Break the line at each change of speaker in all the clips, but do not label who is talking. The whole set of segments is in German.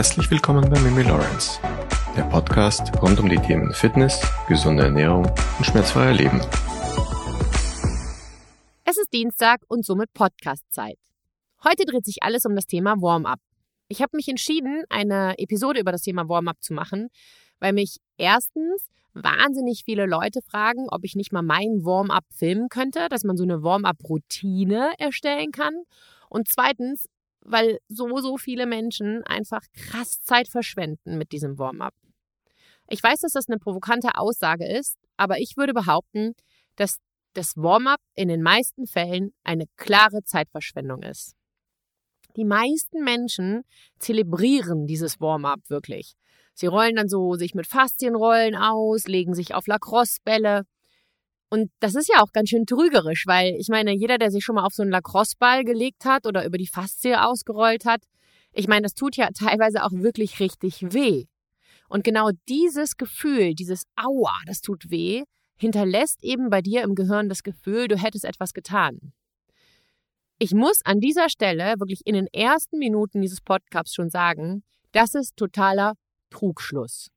Herzlich willkommen bei Mimi Lawrence, der Podcast rund um die Themen Fitness, gesunde Ernährung und schmerzfreier Leben.
Es ist Dienstag und somit Podcast-Zeit. Heute dreht sich alles um das Thema Warm-up. Ich habe mich entschieden, eine Episode über das Thema Warm-up zu machen, weil mich erstens wahnsinnig viele Leute fragen, ob ich nicht mal meinen Warm-up filmen könnte, dass man so eine Warm-up-Routine erstellen kann. Und zweitens, weil so, so viele Menschen einfach krass Zeit verschwenden mit diesem Warm-up. Ich weiß, dass das eine provokante Aussage ist, aber ich würde behaupten, dass das Warm-up in den meisten Fällen eine klare Zeitverschwendung ist. Die meisten Menschen zelebrieren dieses Warm-up wirklich. Sie rollen dann so sich mit Faszienrollen aus, legen sich auf Lacrosse-Bälle. Und das ist ja auch ganz schön trügerisch, weil ich meine, jeder, der sich schon mal auf so einen Lacrosse-Ball gelegt hat oder über die Faszie ausgerollt hat, ich meine, das tut ja teilweise auch wirklich richtig weh. Und genau dieses Gefühl, dieses Aua, das tut weh, hinterlässt eben bei dir im Gehirn das Gefühl, du hättest etwas getan. Ich muss an dieser Stelle wirklich in den ersten Minuten dieses Podcasts schon sagen, das ist totaler Trugschluss.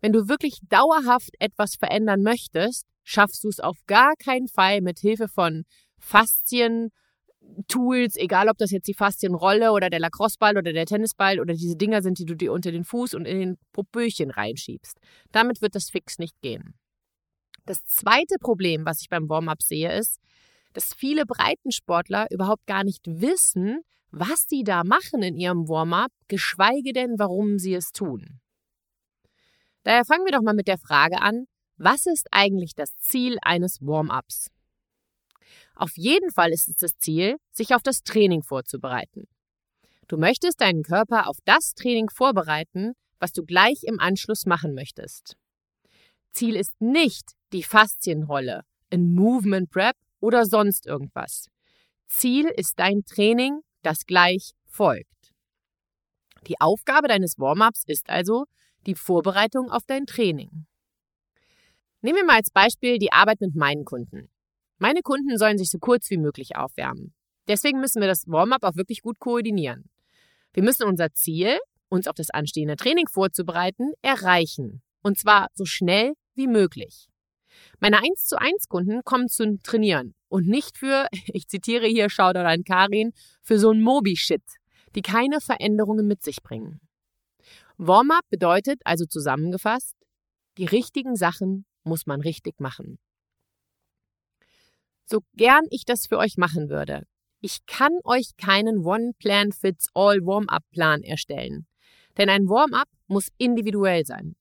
Wenn du wirklich dauerhaft etwas verändern möchtest, schaffst du es auf gar keinen Fall mit Hilfe von Faszien, Tools, egal ob das jetzt die Faszienrolle oder der Lacrosseball oder der Tennisball oder diese Dinger sind, die du dir unter den Fuß und in den Popöchen reinschiebst. Damit wird das fix nicht gehen. Das zweite Problem, was ich beim Warm-up sehe, ist, dass viele Breitensportler überhaupt gar nicht wissen, was sie da machen in ihrem Warm-up, geschweige denn, warum sie es tun. Daher fangen wir doch mal mit der Frage an, was ist eigentlich das Ziel eines Warm-ups? Auf jeden Fall ist es das Ziel, sich auf das Training vorzubereiten. Du möchtest deinen Körper auf das Training vorbereiten, was du gleich im Anschluss machen möchtest. Ziel ist nicht die Faszienrolle, ein Movement Prep oder sonst irgendwas. Ziel ist dein Training, das gleich folgt. Die Aufgabe deines Warm-ups ist also die Vorbereitung auf dein Training. Nehmen wir mal als Beispiel die Arbeit mit meinen Kunden. Meine Kunden sollen sich so kurz wie möglich aufwärmen. Deswegen müssen wir das Warm-up auch wirklich gut koordinieren. Wir müssen unser Ziel, uns auf das anstehende Training vorzubereiten, erreichen. Und zwar so schnell wie möglich. Meine 1 zu 1 Kunden kommen zum Trainieren und nicht für, ich zitiere hier Shoutout an Karin, für so ein Mobi-Shit, die keine Veränderungen mit sich bringen. Warm-up bedeutet also zusammengefasst, die richtigen Sachen muss man richtig machen. So gern ich das für euch machen würde, ich kann euch keinen One-Plan-Fits-All Warm-up-Plan erstellen. Denn ein Warm-up muss individuell sein.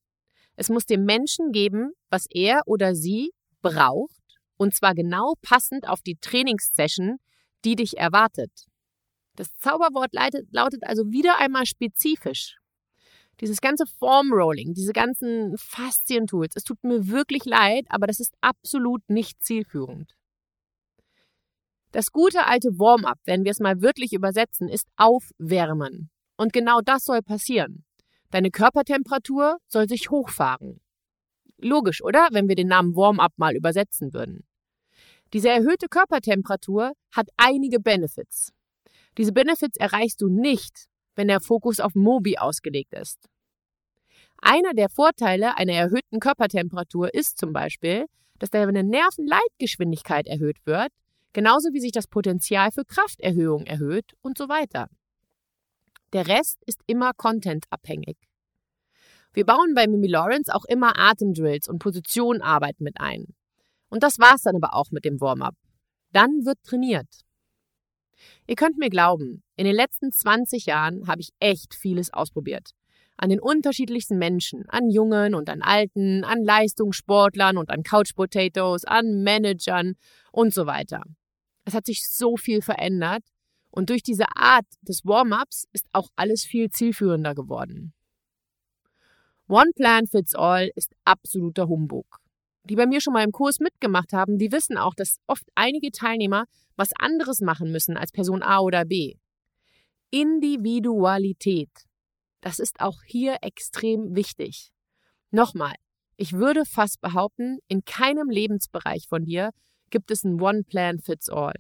Es muss dem Menschen geben, was er oder sie braucht, und zwar genau passend auf die Trainingssession, die dich erwartet. Das Zauberwort lautet also wieder einmal spezifisch. Dieses ganze Formrolling, diese ganzen Faszientools, es tut mir wirklich leid, aber das ist absolut nicht zielführend. Das gute alte Warm-up, wenn wir es mal wirklich übersetzen, ist Aufwärmen. Und genau das soll passieren. Deine Körpertemperatur soll sich hochfahren. Logisch, oder? Wenn wir den Namen Warm-up mal übersetzen würden. Diese erhöhte Körpertemperatur hat einige Benefits. Diese Benefits erreichst du nicht, wenn der Fokus auf Mobi ausgelegt ist. Einer der Vorteile einer erhöhten Körpertemperatur ist zum Beispiel, dass deine Nervenleitgeschwindigkeit erhöht wird, genauso wie sich das Potenzial für Krafterhöhung erhöht und so weiter. Der Rest ist immer contentabhängig. Wir bauen bei Mimi Lawrence auch immer Atemdrills und Positionarbeit mit ein. Und das war's dann aber auch mit dem Warm-up. Dann wird trainiert. Ihr könnt mir glauben, in den letzten 20 Jahren habe ich echt vieles ausprobiert. An den unterschiedlichsten Menschen, an Jungen und an Alten, an Leistungssportlern und an Couch Potatoes, an Managern und so weiter. Es hat sich so viel verändert und durch diese Art des Warm-ups ist auch alles viel zielführender geworden. One Plan Fits All ist absoluter Humbug. Die bei mir schon mal im Kurs mitgemacht haben, die wissen auch, dass oft einige Teilnehmer was anderes machen müssen als Person A oder B. Individualität. Das ist auch hier extrem wichtig. Nochmal, ich würde fast behaupten, in keinem Lebensbereich von dir gibt es ein One Plan Fits All.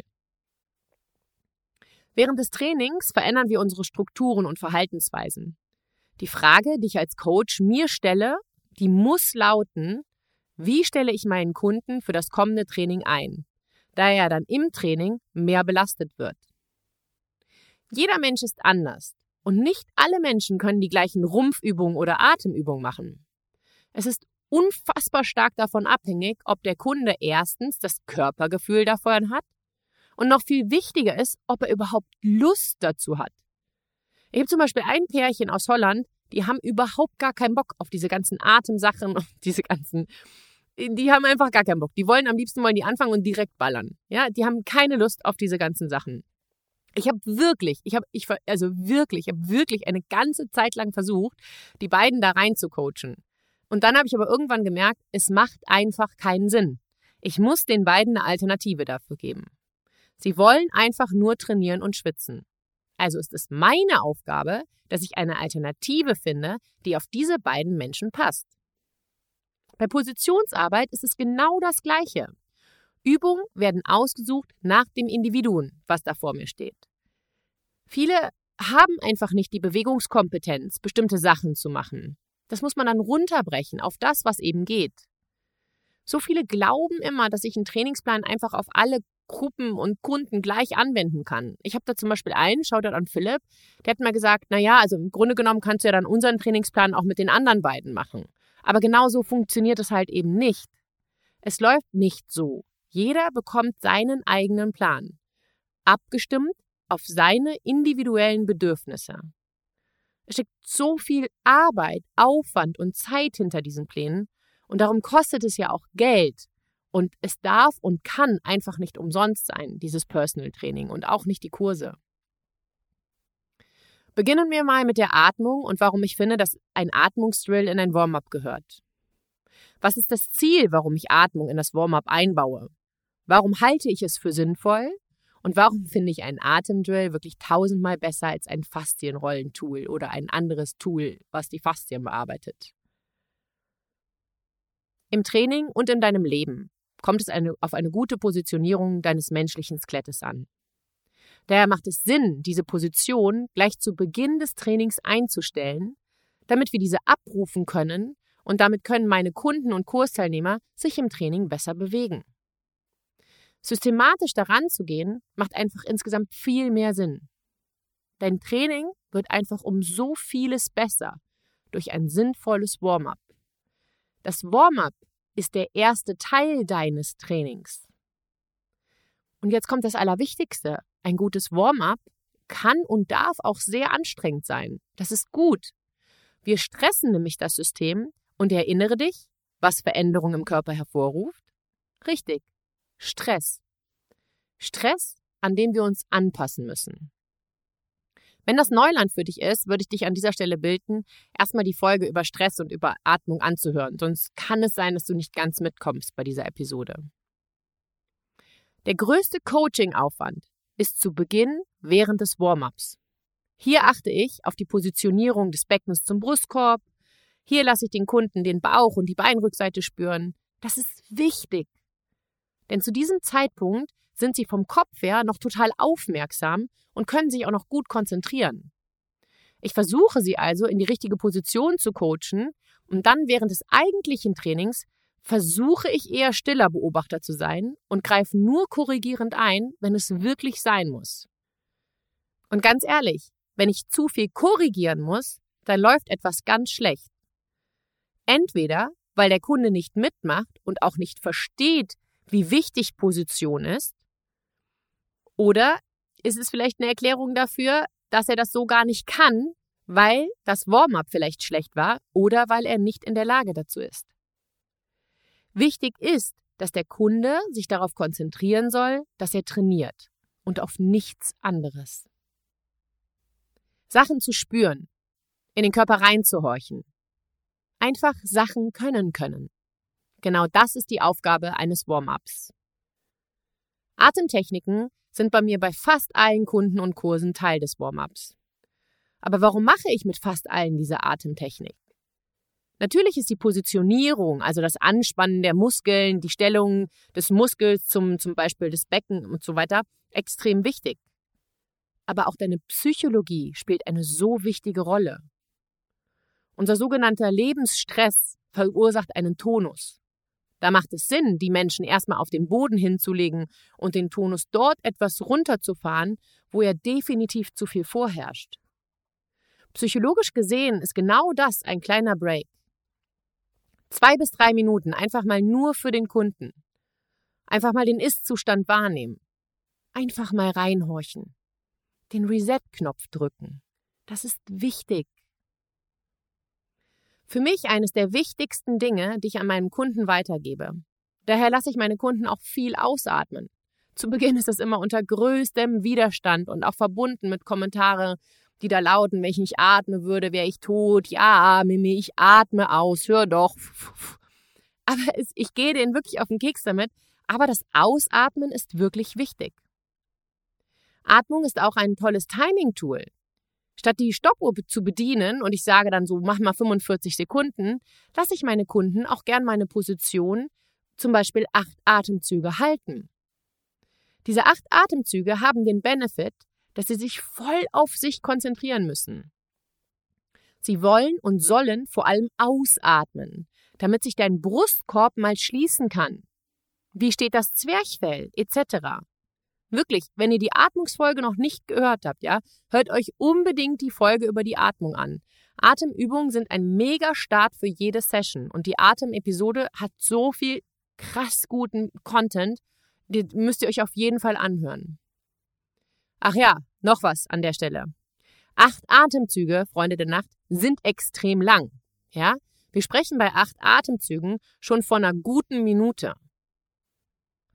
Während des Trainings verändern wir unsere Strukturen und Verhaltensweisen. Die Frage, die ich als Coach mir stelle, die muss lauten, wie stelle ich meinen Kunden für das kommende Training ein, da er dann im Training mehr belastet wird. Jeder Mensch ist anders und nicht alle Menschen können die gleichen Rumpfübungen oder Atemübungen machen. Es ist unfassbar stark davon abhängig, ob der Kunde erstens das Körpergefühl davon hat und noch viel wichtiger ist, ob er überhaupt Lust dazu hat. Ich habe zum Beispiel ein Pärchen aus Holland, die haben überhaupt gar keinen Bock auf diese ganzen Atemsachen und diese ganzen. Die haben einfach gar keinen Bock. Die wollen am liebsten wollen die anfangen und direkt ballern. Ja, die haben keine Lust auf diese ganzen Sachen. Ich habe wirklich, ich habe, ich also wirklich, ich habe wirklich eine ganze Zeit lang versucht, die beiden da rein zu coachen. Und dann habe ich aber irgendwann gemerkt, es macht einfach keinen Sinn. Ich muss den beiden eine Alternative dafür geben. Sie wollen einfach nur trainieren und schwitzen. Also ist es meine Aufgabe, dass ich eine Alternative finde, die auf diese beiden Menschen passt. Bei Positionsarbeit ist es genau das Gleiche. Übungen werden ausgesucht nach dem Individuum, was da vor mir steht. Viele haben einfach nicht die Bewegungskompetenz, bestimmte Sachen zu machen. Das muss man dann runterbrechen auf das, was eben geht. So viele glauben immer, dass ich einen Trainingsplan einfach auf alle Gruppen und Kunden gleich anwenden kann. Ich habe da zum Beispiel einen, schaut an Philipp, der hat mir gesagt, naja, also im Grunde genommen kannst du ja dann unseren Trainingsplan auch mit den anderen beiden machen. Aber genau so funktioniert es halt eben nicht. Es läuft nicht so. Jeder bekommt seinen eigenen Plan. Abgestimmt auf seine individuellen Bedürfnisse. Es steckt so viel Arbeit, Aufwand und Zeit hinter diesen Plänen und darum kostet es ja auch Geld. Und es darf und kann einfach nicht umsonst sein, dieses Personal Training und auch nicht die Kurse. Beginnen wir mal mit der Atmung und warum ich finde, dass ein Atmungsdrill in ein Warm-up gehört. Was ist das Ziel, warum ich Atmung in das Warm-up einbaue? Warum halte ich es für sinnvoll? Und warum finde ich einen Atemdrill wirklich tausendmal besser als ein Faszienrollentool oder ein anderes Tool, was die Faszien bearbeitet? Im Training und in deinem Leben kommt es eine, auf eine gute Positionierung deines menschlichen Skelettes an. Daher macht es Sinn, diese Position gleich zu Beginn des Trainings einzustellen, damit wir diese abrufen können und damit können meine Kunden und Kursteilnehmer sich im Training besser bewegen. Systematisch daran zu gehen, macht einfach insgesamt viel mehr Sinn. Dein Training wird einfach um so vieles besser durch ein sinnvolles Warm-up. Das Warm-up ist der erste Teil deines Trainings. Und jetzt kommt das Allerwichtigste. Ein gutes Warm-up kann und darf auch sehr anstrengend sein. Das ist gut. Wir stressen nämlich das System und erinnere dich, was Veränderung im Körper hervorruft. Richtig, Stress. Stress, an dem wir uns anpassen müssen. Wenn das Neuland für dich ist, würde ich dich an dieser Stelle bitten, erstmal die Folge über Stress und über Atmung anzuhören, sonst kann es sein, dass du nicht ganz mitkommst bei dieser Episode. Der größte Coaching-Aufwand ist zu Beginn während des Warm-ups. Hier achte ich auf die Positionierung des Beckens zum Brustkorb. Hier lasse ich den Kunden den Bauch und die Beinrückseite spüren. Das ist wichtig. Denn zu diesem Zeitpunkt sind sie vom Kopf her noch total aufmerksam und können sich auch noch gut konzentrieren. Ich versuche sie also in die richtige Position zu coachen und dann während des eigentlichen Trainings versuche ich eher stiller Beobachter zu sein und greife nur korrigierend ein, wenn es wirklich sein muss. Und ganz ehrlich, wenn ich zu viel korrigieren muss, dann läuft etwas ganz schlecht. Entweder, weil der Kunde nicht mitmacht und auch nicht versteht, wie wichtig Position ist, oder ist es vielleicht eine Erklärung dafür, dass er das so gar nicht kann, weil das Warm-up vielleicht schlecht war oder weil er nicht in der Lage dazu ist. Wichtig ist, dass der Kunde sich darauf konzentrieren soll, dass er trainiert und auf nichts anderes. Sachen zu spüren, in den Körper reinzuhorchen. Einfach Sachen können können. Genau das ist die Aufgabe eines Warm-ups. Atemtechniken sind bei mir bei fast allen Kunden und Kursen Teil des Warm-ups. Aber warum mache ich mit fast allen diese Atemtechnik? Natürlich ist die Positionierung, also das Anspannen der Muskeln, die Stellung des Muskels zum, zum Beispiel des Becken und so weiter, extrem wichtig. Aber auch deine Psychologie spielt eine so wichtige Rolle. Unser sogenannter Lebensstress verursacht einen Tonus. Da macht es Sinn, die Menschen erstmal auf den Boden hinzulegen und den Tonus dort etwas runterzufahren, wo er definitiv zu viel vorherrscht. Psychologisch gesehen ist genau das ein kleiner Break. Zwei bis drei Minuten einfach mal nur für den Kunden. Einfach mal den Ist-Zustand wahrnehmen. Einfach mal reinhorchen. Den Reset-Knopf drücken. Das ist wichtig. Für mich eines der wichtigsten Dinge, die ich an meinem Kunden weitergebe. Daher lasse ich meine Kunden auch viel ausatmen. Zu Beginn ist das immer unter größtem Widerstand und auch verbunden mit Kommentare, die da lauten, wenn ich nicht atme würde, wäre ich tot. Ja, Mimi, ich atme aus, hör doch. Aber es, ich gehe denen wirklich auf den Keks damit. Aber das Ausatmen ist wirklich wichtig. Atmung ist auch ein tolles Timing-Tool. Statt die Stoppuhr zu bedienen und ich sage dann so, mach mal 45 Sekunden, lasse ich meine Kunden auch gern meine Position, zum Beispiel acht Atemzüge halten. Diese acht Atemzüge haben den Benefit, dass sie sich voll auf sich konzentrieren müssen. Sie wollen und sollen vor allem ausatmen, damit sich dein Brustkorb mal schließen kann. Wie steht das Zwerchfell etc. Wirklich, wenn ihr die Atmungsfolge noch nicht gehört habt, ja, hört euch unbedingt die Folge über die Atmung an. Atemübungen sind ein mega Start für jede Session und die Atemepisode hat so viel krass guten Content, die müsst ihr euch auf jeden Fall anhören. Ach ja, noch was an der Stelle. Acht Atemzüge, Freunde der Nacht, sind extrem lang. Ja, wir sprechen bei acht Atemzügen schon von einer guten Minute.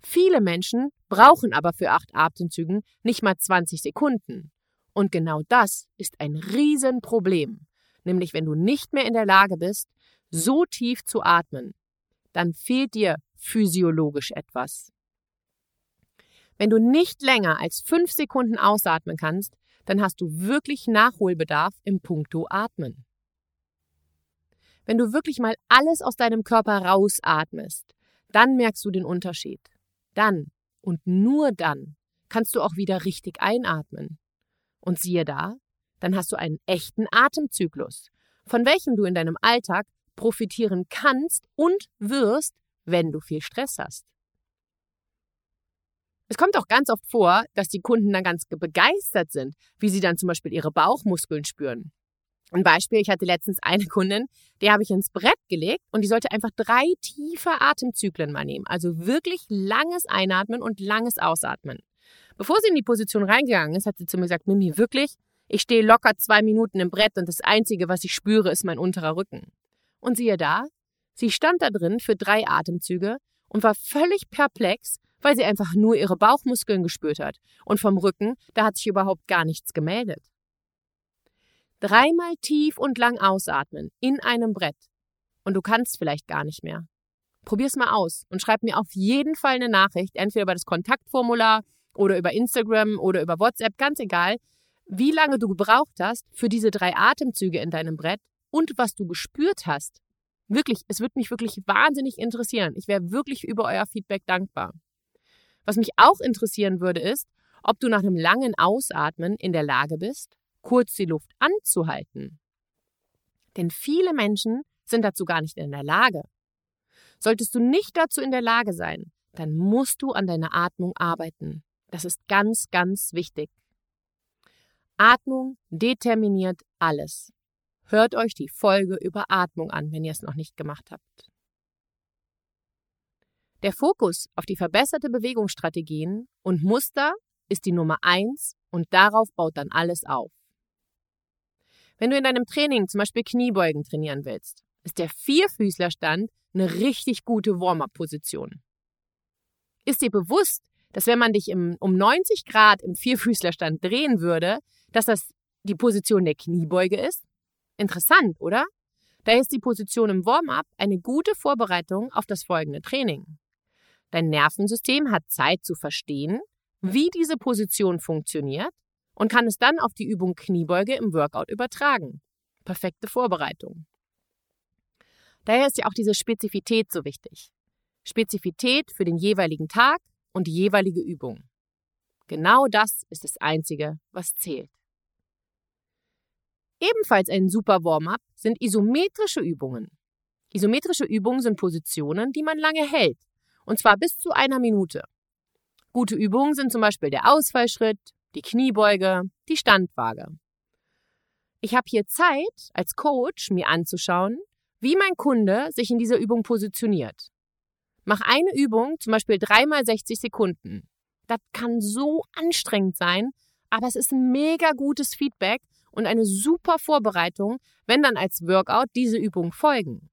Viele Menschen brauchen aber für acht Atemzügen nicht mal 20 Sekunden. Und genau das ist ein Riesenproblem. Nämlich wenn du nicht mehr in der Lage bist, so tief zu atmen, dann fehlt dir physiologisch etwas. Wenn du nicht länger als fünf Sekunden ausatmen kannst, dann hast du wirklich Nachholbedarf im Punkto Atmen. Wenn du wirklich mal alles aus deinem Körper rausatmest, dann merkst du den Unterschied. Dann und nur dann kannst du auch wieder richtig einatmen. Und siehe da, dann hast du einen echten Atemzyklus, von welchem du in deinem Alltag profitieren kannst und wirst, wenn du viel Stress hast. Es kommt auch ganz oft vor, dass die Kunden dann ganz begeistert sind, wie sie dann zum Beispiel ihre Bauchmuskeln spüren. Ein Beispiel, ich hatte letztens eine Kundin, die habe ich ins Brett gelegt und die sollte einfach drei tiefe Atemzyklen mal nehmen. Also wirklich langes Einatmen und langes Ausatmen. Bevor sie in die Position reingegangen ist, hat sie zu mir gesagt, Mimi, wirklich, ich stehe locker zwei Minuten im Brett und das Einzige, was ich spüre, ist mein unterer Rücken. Und siehe da, sie stand da drin für drei Atemzüge und war völlig perplex, weil sie einfach nur ihre Bauchmuskeln gespürt hat. Und vom Rücken, da hat sich überhaupt gar nichts gemeldet. Dreimal tief und lang ausatmen in einem Brett. Und du kannst vielleicht gar nicht mehr. Probier's mal aus und schreib mir auf jeden Fall eine Nachricht, entweder über das Kontaktformular oder über Instagram oder über WhatsApp, ganz egal, wie lange du gebraucht hast für diese drei Atemzüge in deinem Brett und was du gespürt hast. Wirklich, es würde mich wirklich wahnsinnig interessieren. Ich wäre wirklich über euer Feedback dankbar. Was mich auch interessieren würde, ist, ob du nach einem langen Ausatmen in der Lage bist, kurz die Luft anzuhalten. Denn viele Menschen sind dazu gar nicht in der Lage. Solltest du nicht dazu in der Lage sein, dann musst du an deiner Atmung arbeiten. Das ist ganz, ganz wichtig. Atmung determiniert alles. Hört euch die Folge über Atmung an, wenn ihr es noch nicht gemacht habt. Der Fokus auf die verbesserte Bewegungsstrategien und Muster ist die Nummer eins und darauf baut dann alles auf. Wenn du in deinem Training zum Beispiel Kniebeugen trainieren willst, ist der Vierfüßlerstand eine richtig gute Warm-up-Position. Ist dir bewusst, dass wenn man dich im, um 90 Grad im Vierfüßlerstand drehen würde, dass das die Position der Kniebeuge ist? Interessant, oder? Daher ist die Position im Warm-up eine gute Vorbereitung auf das folgende Training. Dein Nervensystem hat Zeit zu verstehen, wie diese Position funktioniert und kann es dann auf die Übung Kniebeuge im Workout übertragen. Perfekte Vorbereitung. Daher ist ja auch diese Spezifität so wichtig. Spezifität für den jeweiligen Tag und die jeweilige Übung. Genau das ist das Einzige, was zählt. Ebenfalls ein super Warm-up sind isometrische Übungen. Isometrische Übungen sind Positionen, die man lange hält, und zwar bis zu einer Minute. Gute Übungen sind zum Beispiel der Ausfallschritt, die Kniebeuge, die Standwaage. Ich habe hier Zeit, als Coach mir anzuschauen, wie mein Kunde sich in dieser Übung positioniert. Mach eine Übung, zum Beispiel dreimal 60 Sekunden. Das kann so anstrengend sein, aber es ist ein mega gutes Feedback und eine super Vorbereitung, wenn dann als Workout diese Übungen folgen.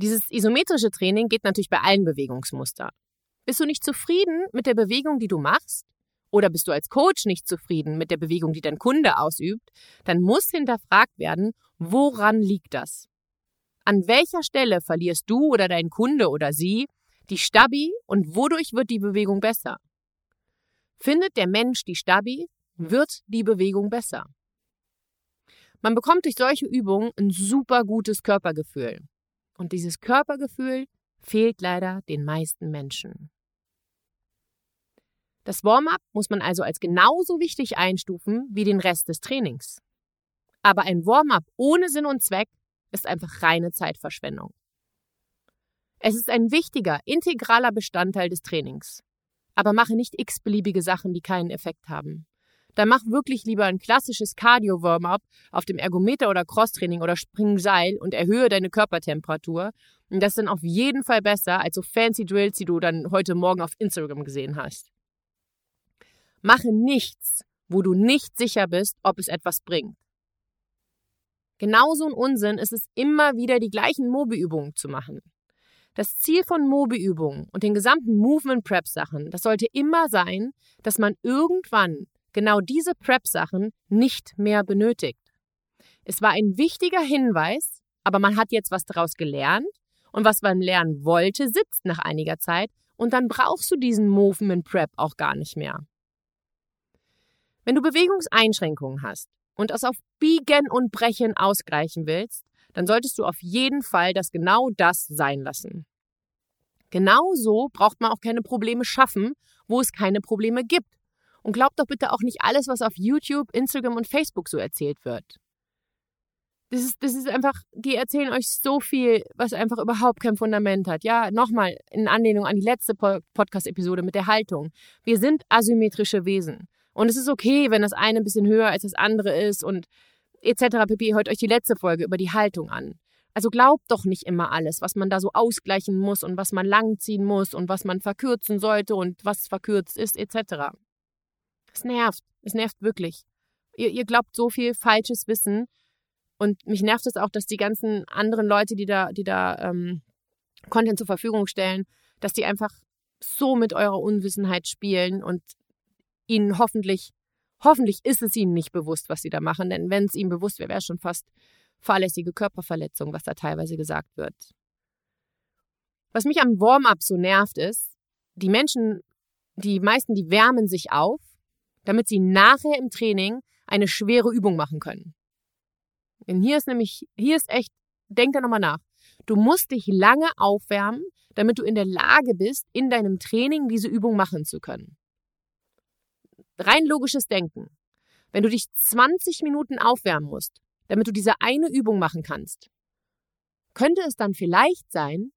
Dieses isometrische Training geht natürlich bei allen Bewegungsmustern. Bist du nicht zufrieden mit der Bewegung, die du machst? Oder bist du als Coach nicht zufrieden mit der Bewegung, die dein Kunde ausübt? Dann muss hinterfragt werden, woran liegt das? An welcher Stelle verlierst du oder dein Kunde oder sie die Stabi und wodurch wird die Bewegung besser? Findet der Mensch die Stabi, wird die Bewegung besser. Man bekommt durch solche Übungen ein super gutes Körpergefühl. Und dieses Körpergefühl fehlt leider den meisten Menschen. Das Warm-up muss man also als genauso wichtig einstufen wie den Rest des Trainings. Aber ein Warm-up ohne Sinn und Zweck ist einfach reine Zeitverschwendung. Es ist ein wichtiger, integraler Bestandteil des Trainings. Aber mache nicht x-beliebige Sachen, die keinen Effekt haben. Dann mach wirklich lieber ein klassisches Cardio-Warm-up auf dem Ergometer oder Crosstraining oder Springseil und erhöhe deine Körpertemperatur. Und das ist dann auf jeden Fall besser als so fancy Drills, die du dann heute Morgen auf Instagram gesehen hast. Mache nichts, wo du nicht sicher bist, ob es etwas bringt. Genauso ein Unsinn ist es immer wieder die gleichen Mobi-Übungen zu machen. Das Ziel von Mobi-Übungen und den gesamten Movement Prep Sachen, das sollte immer sein, dass man irgendwann genau diese Prep Sachen nicht mehr benötigt. Es war ein wichtiger Hinweis, aber man hat jetzt was daraus gelernt und was man lernen wollte, sitzt nach einiger Zeit und dann brauchst du diesen Movement Prep auch gar nicht mehr. Wenn du Bewegungseinschränkungen hast und es auf Biegen und Brechen ausgleichen willst, dann solltest du auf jeden Fall das genau das sein lassen. Genauso braucht man auch keine Probleme schaffen, wo es keine Probleme gibt. Und glaubt doch bitte auch nicht alles, was auf YouTube, Instagram und Facebook so erzählt wird. Das ist, das ist einfach, die erzählen euch so viel, was einfach überhaupt kein Fundament hat. Ja, nochmal in Anlehnung an die letzte Podcast-Episode mit der Haltung. Wir sind asymmetrische Wesen. Und es ist okay, wenn das eine ein bisschen höher als das andere ist und etc. pp. Hört euch die letzte Folge über die Haltung an. Also glaubt doch nicht immer alles, was man da so ausgleichen muss und was man langziehen muss und was man verkürzen sollte und was verkürzt ist, etc. Es nervt. Es nervt wirklich. Ihr, ihr glaubt so viel falsches Wissen. Und mich nervt es auch, dass die ganzen anderen Leute, die da, die da ähm, Content zur Verfügung stellen, dass die einfach so mit eurer Unwissenheit spielen und ihnen hoffentlich, hoffentlich ist es ihnen nicht bewusst, was sie da machen, denn wenn es ihnen bewusst wäre, wäre es schon fast fahrlässige Körperverletzung, was da teilweise gesagt wird. Was mich am Warm-up so nervt, ist, die Menschen, die meisten, die wärmen sich auf, damit sie nachher im Training eine schwere Übung machen können. Denn hier ist nämlich, hier ist echt, denk da nochmal nach. Du musst dich lange aufwärmen, damit du in der Lage bist, in deinem Training diese Übung machen zu können. Rein logisches Denken. Wenn du dich 20 Minuten aufwärmen musst, damit du diese eine Übung machen kannst, könnte es dann vielleicht sein,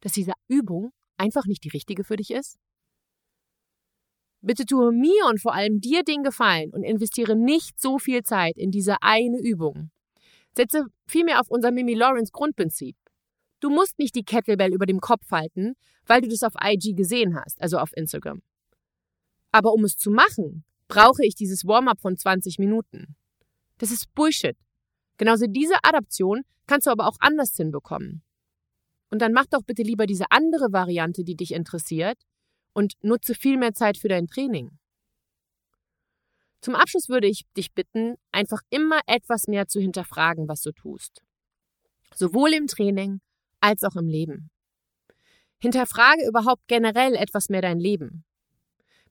dass diese Übung einfach nicht die richtige für dich ist? Bitte tue mir und vor allem dir den Gefallen und investiere nicht so viel Zeit in diese eine Übung. Setze vielmehr auf unser Mimi Lawrence Grundprinzip. Du musst nicht die Kettlebell über dem Kopf halten, weil du das auf IG gesehen hast, also auf Instagram. Aber um es zu machen, brauche ich dieses Warm-up von 20 Minuten. Das ist Bullshit. Genauso diese Adaption kannst du aber auch anders hinbekommen. Und dann mach doch bitte lieber diese andere Variante, die dich interessiert, und nutze viel mehr Zeit für dein Training. Zum Abschluss würde ich dich bitten, einfach immer etwas mehr zu hinterfragen, was du tust. Sowohl im Training als auch im Leben. Hinterfrage überhaupt generell etwas mehr dein Leben.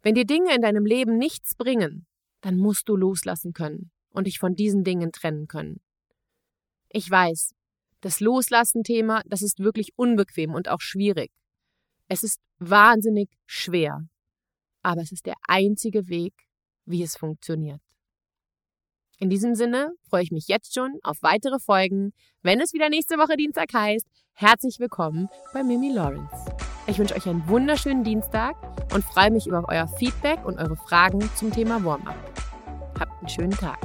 Wenn dir Dinge in deinem Leben nichts bringen, dann musst du loslassen können und dich von diesen Dingen trennen können. Ich weiß, das Loslassen-Thema, das ist wirklich unbequem und auch schwierig. Es ist wahnsinnig schwer, aber es ist der einzige Weg, wie es funktioniert. In diesem Sinne freue ich mich jetzt schon auf weitere Folgen, wenn es wieder nächste Woche Dienstag heißt. Herzlich willkommen bei Mimi Lawrence. Ich wünsche euch einen wunderschönen Dienstag und freue mich über euer Feedback und eure Fragen zum Thema Warm-up. Habt einen schönen Tag.